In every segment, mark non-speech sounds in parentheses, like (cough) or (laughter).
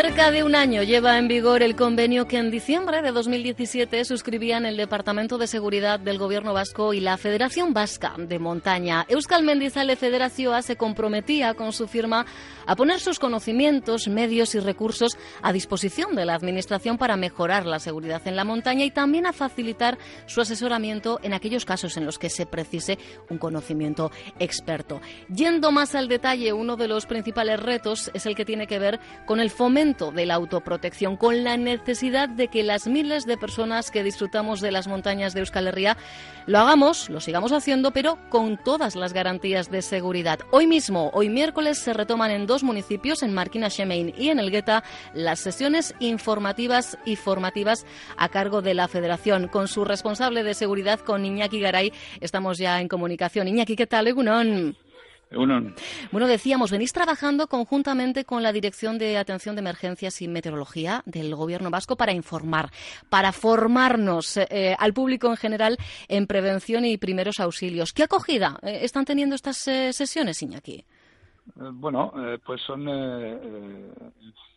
De un año lleva en vigor el convenio que en diciembre de 2017 suscribían el Departamento de Seguridad del Gobierno Vasco y la Federación Vasca de Montaña. Euskal Mendizale Federazioa se comprometía con su firma a poner sus conocimientos, medios y recursos a disposición de la Administración para mejorar la seguridad en la montaña y también a facilitar su asesoramiento en aquellos casos en los que se precise un conocimiento experto. Yendo más al detalle, uno de los principales retos es el que tiene que ver con el fomento de la autoprotección, con la necesidad de que las miles de personas que disfrutamos de las montañas de Euskal Herria lo hagamos, lo sigamos haciendo, pero con todas las garantías de seguridad. Hoy mismo, hoy miércoles, se retoman en dos municipios, en Marquina Shemein y en El Gueta, las sesiones informativas y formativas a cargo de la Federación. Con su responsable de seguridad, con Iñaki Garay, estamos ya en comunicación. Iñaki, ¿qué tal? Egunon. Bueno, decíamos, venís trabajando conjuntamente con la Dirección de Atención de Emergencias y Meteorología del Gobierno vasco para informar, para formarnos eh, al público en general en prevención y primeros auxilios. ¿Qué acogida eh, están teniendo estas eh, sesiones, Iñaki? Bueno, pues son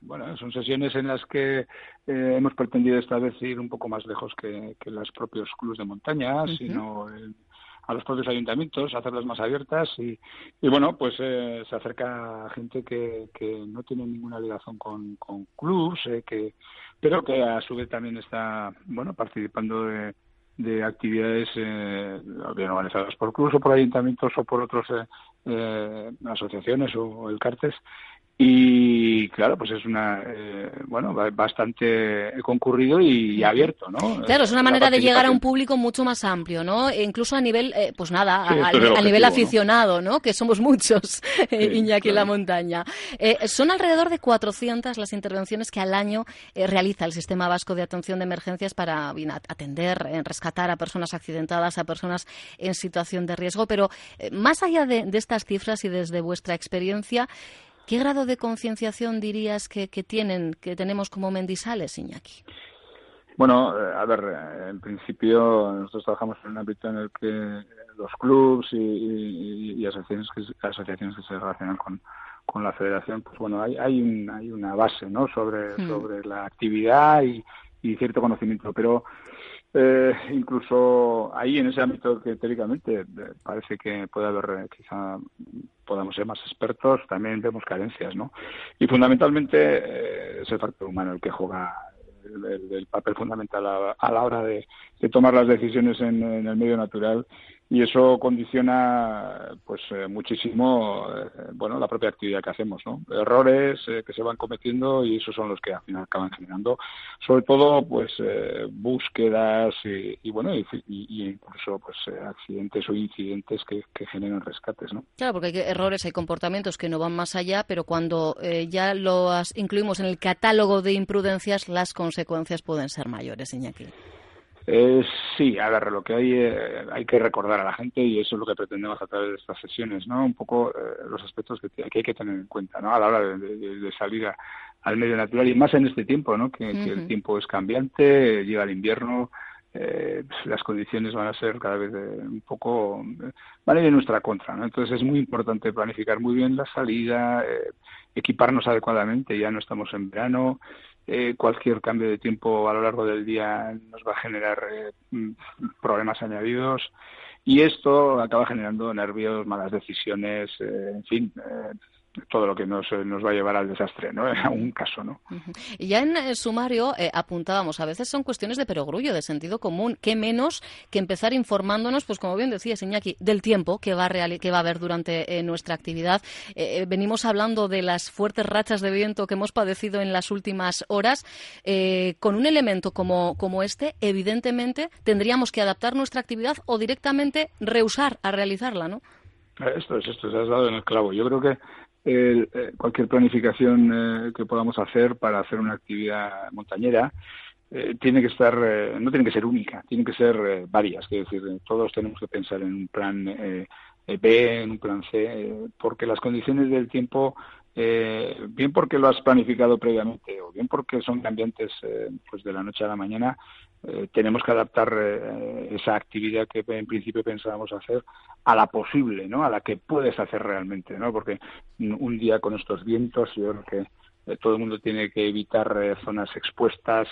bueno, son sesiones en las que hemos pretendido esta vez ir un poco más lejos que, los propios clubes de montaña, sino a los propios ayuntamientos, hacerlas más abiertas y, y bueno, pues eh, se acerca gente que, que no tiene ninguna ligación con, con clubs, eh, que, pero que a su vez también está, bueno, participando de, de actividades eh, bien organizadas por clubs o por ayuntamientos o por otras eh, eh, asociaciones o, el CARTES y claro, pues es una, eh, bueno, bastante concurrido y, abierto, ¿no? Claro, es una manera de llegar a un público mucho más amplio, ¿no? E incluso a nivel, eh, pues nada, a, nivel aficionado, ¿no? Que somos muchos, (laughs) Iñaki en la montaña. Eh, son alrededor de 400 las intervenciones que al año realiza el Sistema Vasco de Atención de Emergencias para atender, rescatar a personas accidentadas, a personas en situación de riesgo, pero más allá de, de estas cifras y desde vuestra experiencia, ¿Qué grado de concienciación dirías que, tienen, que tenemos como mendisales, Iñaki? Bueno, eh, a ver, eh, en principio nosotros trabajamos en un ámbito en el que los clubs y, asociaciones, que, asociaciones que se relacionan con, con la federación, pues bueno, hay, hay, hay una base ¿no? sobre, hmm. sobre la actividad y, y cierto conocimiento, pero eh, incluso ahí en ese ámbito que teóricamente eh, parece que puede haber eh, quizá podamos ser más expertos también vemos carencias no y fundamentalmente eh, es el factor humano el que juega el, papel fundamental a, la hora de, tomar las decisiones en, el medio natural y eso condiciona pues eh, muchísimo eh, bueno la propia actividad que hacemos no errores eh, que se van cometiendo y esos son los que al final acaban generando sobre todo pues búsquedas y, bueno y, incluso pues accidentes o incidentes que, generan rescates no claro porque hay errores hay comportamientos que no van más allá pero cuando ya los incluimos en el catálogo de imprudencias las consecuencias pueden ser mayores Iñaki eh, sí, a ver, lo que hay, eh, hay que recordar a la gente y eso es lo que pretendemos a través de estas sesiones, ¿no? Un poco eh, los aspectos que, hay que tener en cuenta, ¿no? A la hora de, salir al medio natural y más en este tiempo, ¿no? Que, el tiempo es cambiante, llega el invierno, eh, las condiciones van a ser cada vez un poco van a ir en nuestra contra ¿no? entonces es muy importante planificar muy bien la salida equiparnos adecuadamente ya no estamos en verano eh, cualquier cambio de tiempo a lo largo del día nos va a generar eh, mm, problemas añadidos y esto acaba generando nervios, malas decisiones, eh, en fin, todo lo que nos, nos va a llevar al desastre, ¿no? (laughs) En algún caso, ¿no? Y ya en el sumario eh, apuntábamos, a veces son cuestiones de perogrullo, de sentido común, qué menos que empezar informándonos, pues como bien decía Iñaki, del tiempo que va a, que va a haber durante eh, nuestra actividad. Eh, venimos hablando de las fuertes rachas de viento que hemos padecido en las últimas horas. con un elemento como, como este, evidentemente tendríamos que adaptar nuestra actividad o directamente rehusar a realizarla, ¿no? Esto es, esto, se has dado en el clavo. Yo creo que eh, cualquier planificación eh, que podamos hacer para hacer una actividad montañera eh, tiene que estar, no tiene que ser única, tiene que ser varias. Es decir, todos tenemos que pensar en un plan B, en un plan C, porque las condiciones del tiempo bien porque lo has planificado previamente o bien porque son cambiantes pues de la noche a la mañana, eh, tenemos que adaptar eh, esa actividad que en principio pensábamos hacer a la posible, ¿no? A la que puedes hacer realmente, ¿no? Porque un día con estos vientos, yo creo que eh, todo el mundo tiene que evitar zonas expuestas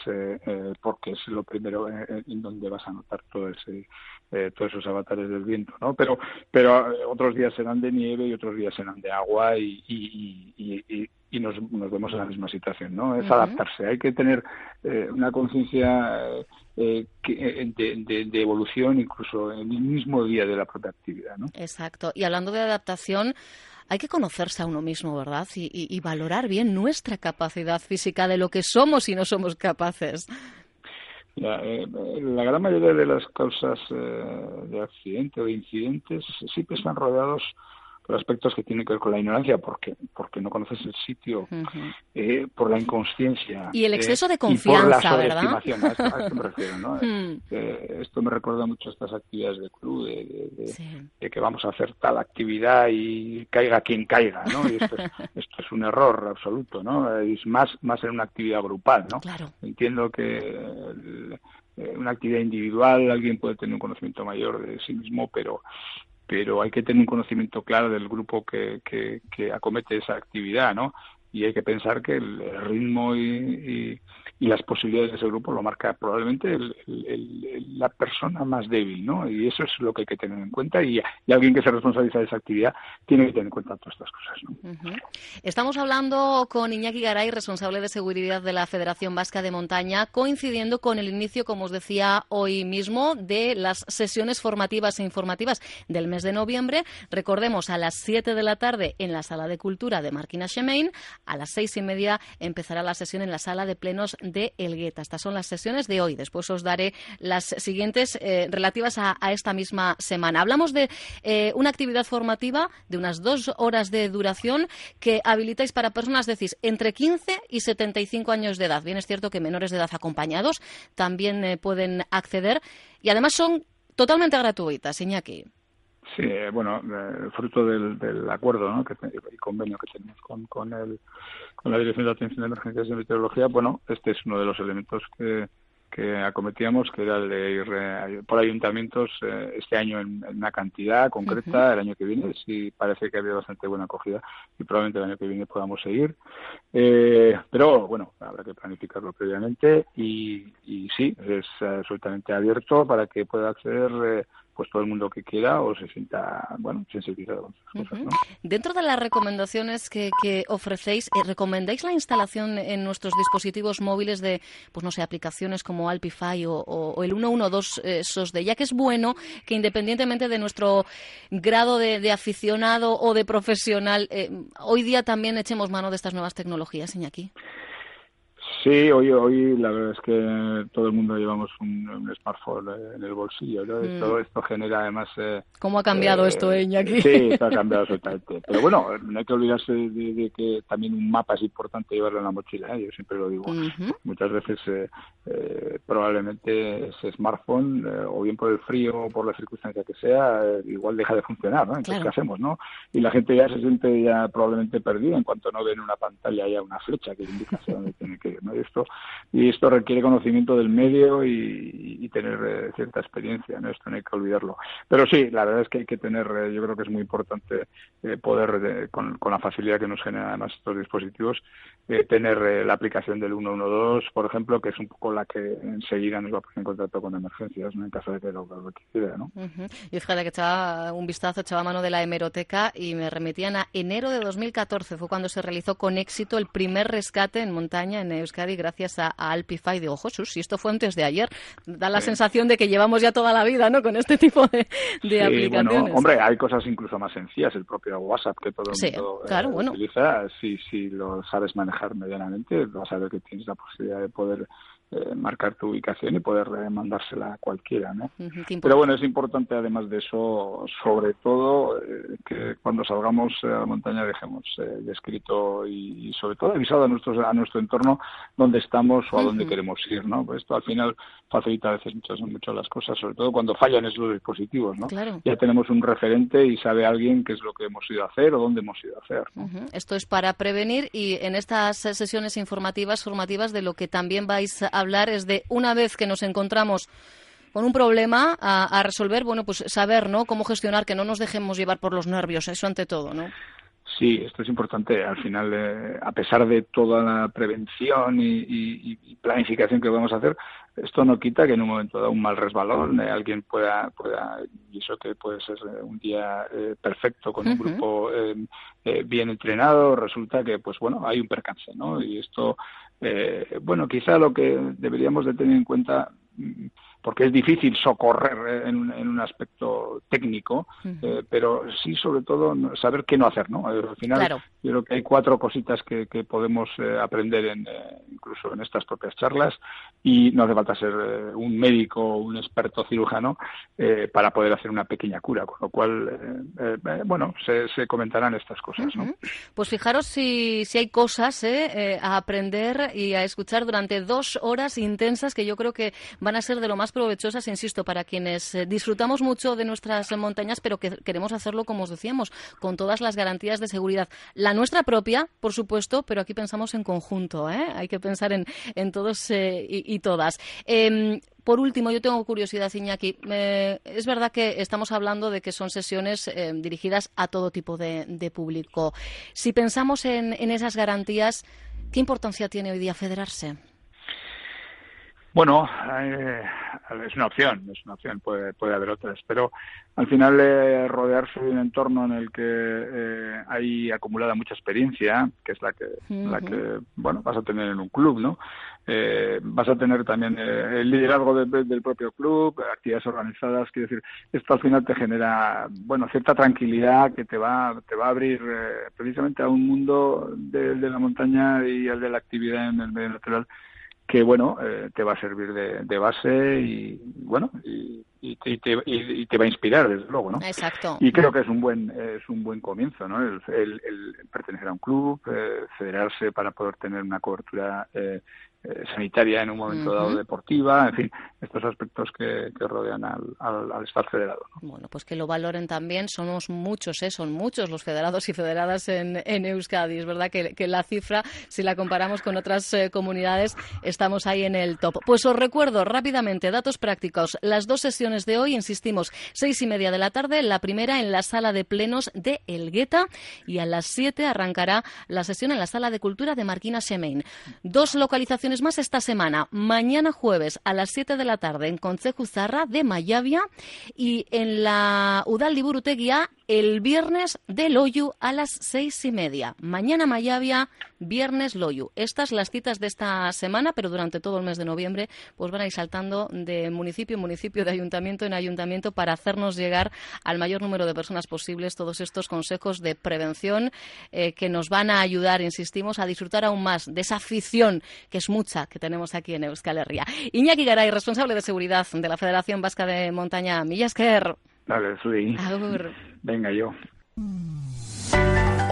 porque es lo primero en donde vas a notar todo ese, todos esos avatares del viento, ¿no? Pero, pero otros días serán de nieve y otros días serán de agua y, y, y nos, nos, vemos en la misma situación, ¿no? Es adaptarse. Hay que tener eh, una conciencia eh, eh de, evolución incluso en el mismo día de la propia actividad, ¿no? Exacto. Y hablando de adaptación, hay que conocerse a uno mismo, ¿verdad? Y, y, valorar bien nuestra capacidad física de lo que somos y no somos capaces. La, eh, la gran mayoría de las causas de accidente o de incidentes siempre están rodeados por aspectos que tienen que ver con la ignorancia, porque porque no conoces el sitio, eh, por la inconsciencia. Y el exceso de confianza, ¿verdad? A esto, me refiero, ¿no? Hmm. (laughs) Eh, esto me recuerda mucho a estas actividades de club, de, que vamos a hacer tal actividad y caiga quien caiga, ¿no? Y esto es, (laughs) esto es un error absoluto, ¿no? Es más, más en una actividad grupal, ¿no? Claro. Entiendo que eh, una actividad individual, alguien puede tener un conocimiento mayor de sí mismo, pero pero hay que tener un conocimiento claro del grupo que, que, que acomete esa actividad, ¿no? Y hay que pensar que el ritmo y, las posibilidades de ese grupo lo marca probablemente la persona más débil, ¿no? Y eso es lo que hay que tener en cuenta y, alguien que se responsabiliza de esa actividad tiene que tener en cuenta todas estas cosas, ¿no? Estamos hablando con Iñaki Garay, responsable de seguridad de la Federación Vasca de Montaña, coincidiendo con el inicio, como os decía hoy mismo, de las sesiones formativas e informativas del mes de noviembre. Recordemos, a las 7 de la tarde en la Sala de Cultura de Marquina Chemain, a las seis y media empezará la sesión en la Sala de Plenos de Elgueta. Estas son las sesiones de hoy. Después os daré las siguientes eh, relativas a, esta misma semana. Hablamos de eh, una actividad formativa de unas dos horas de duración que habilitáis para personas, decís, entre 15 y 75 años de edad. Bien es cierto que menores de edad acompañados también eh, pueden acceder y además son totalmente gratuitas, Iñaki. Sí, bueno, fruto del, acuerdo ¿no? que, y convenio que tenemos con, con el con la Dirección de Atención de Emergencias de Meteorología, bueno, este es uno de los elementos que, que acometíamos, que era el de ir eh, por ayuntamientos eh, este año en, una cantidad concreta, el año que viene sí parece que ha habido bastante buena acogida y probablemente el año que viene podamos seguir. Eh, pero bueno, habrá que planificarlo previamente y, y sí, es absolutamente abierto para que pueda acceder pues todo el mundo que quiera o se sienta, bueno, sensibilizado con esas cosas. ¿no? Dentro de las recomendaciones que, que ofrecéis, eh, ¿recomendáis la instalación en nuestros dispositivos móviles de, pues no sé, aplicaciones como Alpify o, el 112 eh, SOSDE? Ya que es bueno que independientemente de nuestro grado de, aficionado o de profesional, eh, hoy día también echemos mano de estas nuevas tecnologías, Iñaki. Sí, hoy, hoy la verdad es que todo el mundo llevamos un, smartphone en el bolsillo. ¿no? Mm. Todo esto genera además... Eh, ¿Cómo ha cambiado eh, esto, eh, Sí, ha cambiado absolutamente. Pero bueno, no hay que olvidarse de, que también un mapa es importante llevarlo en la mochila. Yo siempre lo digo. Muchas veces probablemente ese smartphone, o bien por el frío o por la circunstancia que sea, igual deja de funcionar. ¿no? Entonces, ¿qué hacemos? no? Y la gente ya se siente ya probablemente perdida en cuanto no ve en una pantalla ya una flecha que indica hacia dónde tiene que ir. ¿no? Y esto, y esto requiere conocimiento del medio y, tener eh, cierta experiencia, ¿no? Esto no hay que olvidarlo. Pero sí, la verdad es que hay que tener, eh, yo creo que es muy importante eh, poder, con, con, la facilidad que nos generan además estos dispositivos, tener la aplicación del 112, por ejemplo, que es un poco la que enseguida nos va a poner en contacto con emergencias, ¿no? En caso de que lo, requiera, ¿no? Y fíjate que echaba un vistazo, echaba mano de la hemeroteca y me remitían a enero de 2014, fue cuando se realizó con éxito el primer rescate en montaña en Euskadi gracias a, a Alpify. Digo, Jesús, si esto fue antes de ayer, da la sensación de que llevamos ya toda la vida, ¿no? Con este tipo de, de aplicaciones. Bueno, hombre, hay cosas incluso más sencillas, el propio WhatsApp que todo el mundo claro, eh, utiliza, si, si lo sabes manejar medianamente, vas a ver que tienes la posibilidad de poder eh, marcar tu ubicación y poder eh, mandársela a cualquiera, ¿no? Pero bueno, es importante además de eso, sobre todo, eh, que cuando salgamos a la montaña dejemos descrito y, sobre todo avisado a, nuestros, a nuestro entorno dónde estamos o a dónde queremos ir, ¿no? Pues esto al final facilita a veces muchas, muchas las cosas, sobre todo cuando fallan esos dispositivos, ¿no? Ya tenemos un referente y sabe alguien qué es lo que hemos ido a hacer o dónde hemos ido a hacer. Esto es para prevenir y en estas sesiones informativas, formativas, de lo que también vais a hablar es de una vez que nos encontramos con un problema a, resolver, bueno, pues saber, ¿no? Cómo gestionar, que no nos dejemos llevar por los nervios, eso ante todo, ¿no? Sí, esto es importante. Al final, eh, a pesar de toda la prevención y, planificación que vamos a hacer, esto no quita que en un momento dado un mal resbalón eh, alguien pueda, pueda, y eso que puede ser eh, un día perfecto con un grupo bien entrenado, resulta que, pues bueno, hay un percance, ¿no? Y esto, bueno, quizá lo que deberíamos de tener en cuenta mm, porque es difícil socorrer en, un aspecto técnico, eh, pero sí sobre todo saber qué no hacer, ¿no? Al final yo creo que hay cuatro cositas que, podemos eh, aprender en, eh, incluso en estas propias charlas y no hace falta ser un médico o un experto cirujano para poder hacer una pequeña cura, con lo cual, bueno, se, comentarán estas cosas, ¿no? Pues fijaros si, si hay cosas a aprender y a escuchar durante dos horas intensas que yo creo que van a ser de lo más provechosas, insisto, para quienes eh, disfrutamos mucho de nuestras montañas, pero que queremos hacerlo, como os decíamos, con todas las garantías de seguridad. La nuestra propia, por supuesto, pero aquí pensamos en conjunto, ¿eh? Hay que pensar en, en todos eh, y, todas. Em, por último, yo tengo curiosidad, Iñaki. es verdad que estamos hablando de que son sesiones dirigidas a todo tipo de, público. Si pensamos en, en, esas garantías, ¿qué importancia tiene hoy día federarse? Bueno, eh, es una opción, es una opción, puede, puede haber otras, pero al final eh, rodearse de un entorno en el que eh, hay acumulada mucha experiencia, que es la que, la que bueno, vas a tener en un club, ¿no? Eh, vas a tener también eh, el liderazgo del propio club, actividades organizadas, quiero decir, esto al final te genera, bueno, cierta tranquilidad que te va, te va a abrir precisamente a un mundo de, de la montaña y al de la actividad en el medio natural que bueno eh, te va a servir de, base y bueno y, te, va a inspirar desde luego no exacto. Y creo que es un buen es un buen comienzo no el, pertenecer a un club eh, federarse para poder tener una cobertura eh, eh, sanitaria en un momento dado deportiva, en fin, estos aspectos que, rodean al, al, estar federado. Bueno, pues que lo valoren también, somos muchos, ¿eh? son muchos los federados y federadas en, en Euskadi, es verdad que, que, la cifra, si la comparamos con otras eh, comunidades, estamos ahí en el top. Pues os recuerdo rápidamente, datos prácticos, las dos sesiones de hoy, insistimos, seis y media de la tarde, la primera en la sala de plenos de Elgueta y a las siete arrancará la sesión en la sala de cultura de Marquina Semein. Dos localizaciones más esta semana. Mañana jueves a las 7 de la tarde en Concejo Zarra de Mayavia y en la Udal Liburuteguía el viernes de Loyu a las seis y media. Mañana Mayavia, viernes Loyu. Estas las citas de esta semana, pero durante todo el mes de noviembre pues van a ir saltando de municipio en municipio, de ayuntamiento en ayuntamiento para hacernos llegar al mayor número de personas posibles todos estos consejos de prevención eh, que nos van a ayudar, insistimos, a disfrutar aún más de esa afición que es mucha que tenemos aquí en Euskal Herria. Iñaki Garay, responsable de seguridad de la Federación Vasca de Montaña Millasker. Dale, soy. Venga, yo.